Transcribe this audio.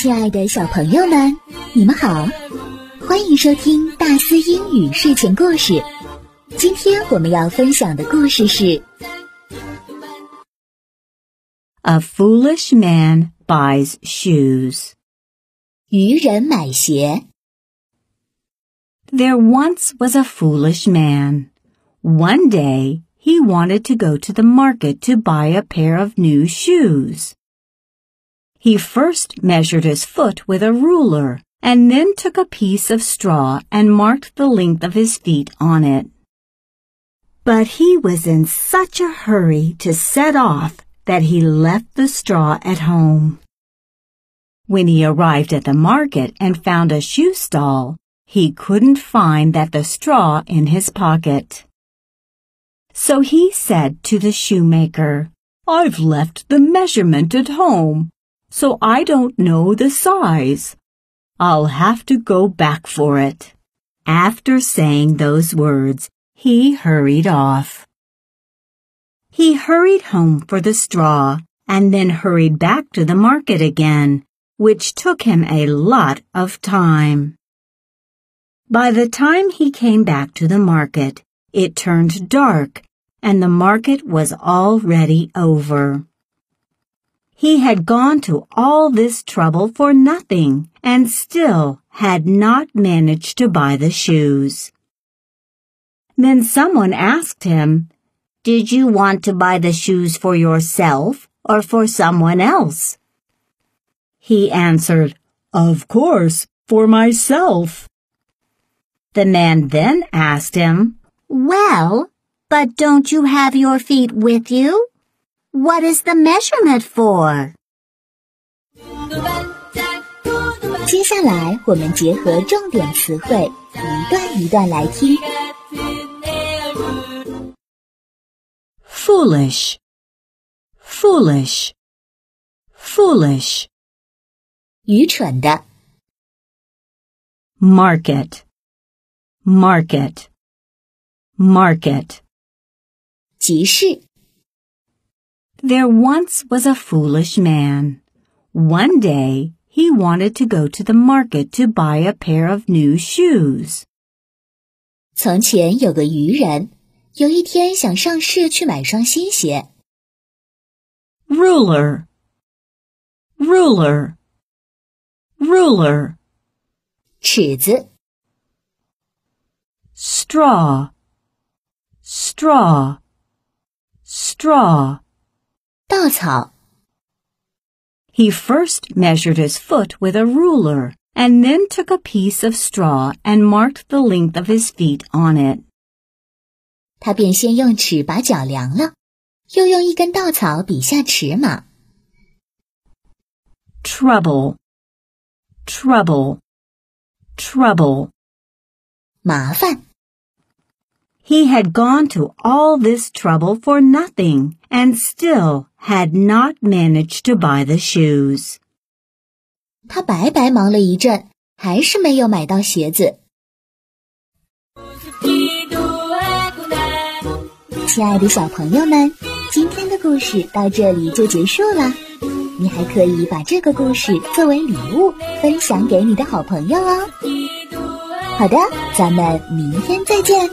亲爱的小朋友们，你们好，欢迎收听大思英语睡前故事。今天我们要分享的故事是《A Foolish Man Buys Shoes》。愚人买鞋。 There once was a foolish man. One day he wanted to go to the market to buy a pair of new shoes. He first measured his foot with a ruler and then took a piece of straw and marked the length of his feet on it. But he was in such a hurry to set off that he left the straw at home. When he arrived at the market and found a shoe stall, he couldn't find that the straw in his pocket. So he said to the shoemaker, I've left the measurement at home, so I don't know the size. I'll have to go back for it. After saying those words, he hurried off. He hurried home for the straw and then hurried back to the market again, which took him a lot of time. By the time he came back to the market, it turned dark and the market was already over. He had gone to all this trouble for nothing and still had not managed to buy the shoes. Then someone asked him, Did you want to buy the shoes for yourself or for someone else? He answered, Of course, for myself. The man then asked him, Well, but don't you have your feet with you? What is the measurement for? 接下来我们结合重点词汇，一段一段来听。 Foolish, foolish, foolish. 愚蠢的， Market, market, market. 集市。 There once was a foolish man. One day he wanted to go to the market to buy a pair of new shoes. 从前有个愚人，有一天想上市去买双新鞋。 Ruler, ruler, ruler. 尺子、 Straw, straw, straw. 稻草、 He first measured his foot with a ruler and then took a piece of straw and marked the length of his feet on it. 他便先用尺把脚量了，又用一根稻草比下尺码。 Trouble, trouble, trouble. 麻烦， He had gone to all this trouble for nothing and still had not managed to buy the shoes. 他白白忙了一阵，还是没有买到鞋子。亲爱的小朋友们，今天的故事到这里就结束了。你还可以把这个故事作为礼物分享给你的好朋友哦。好的，咱们明天再见。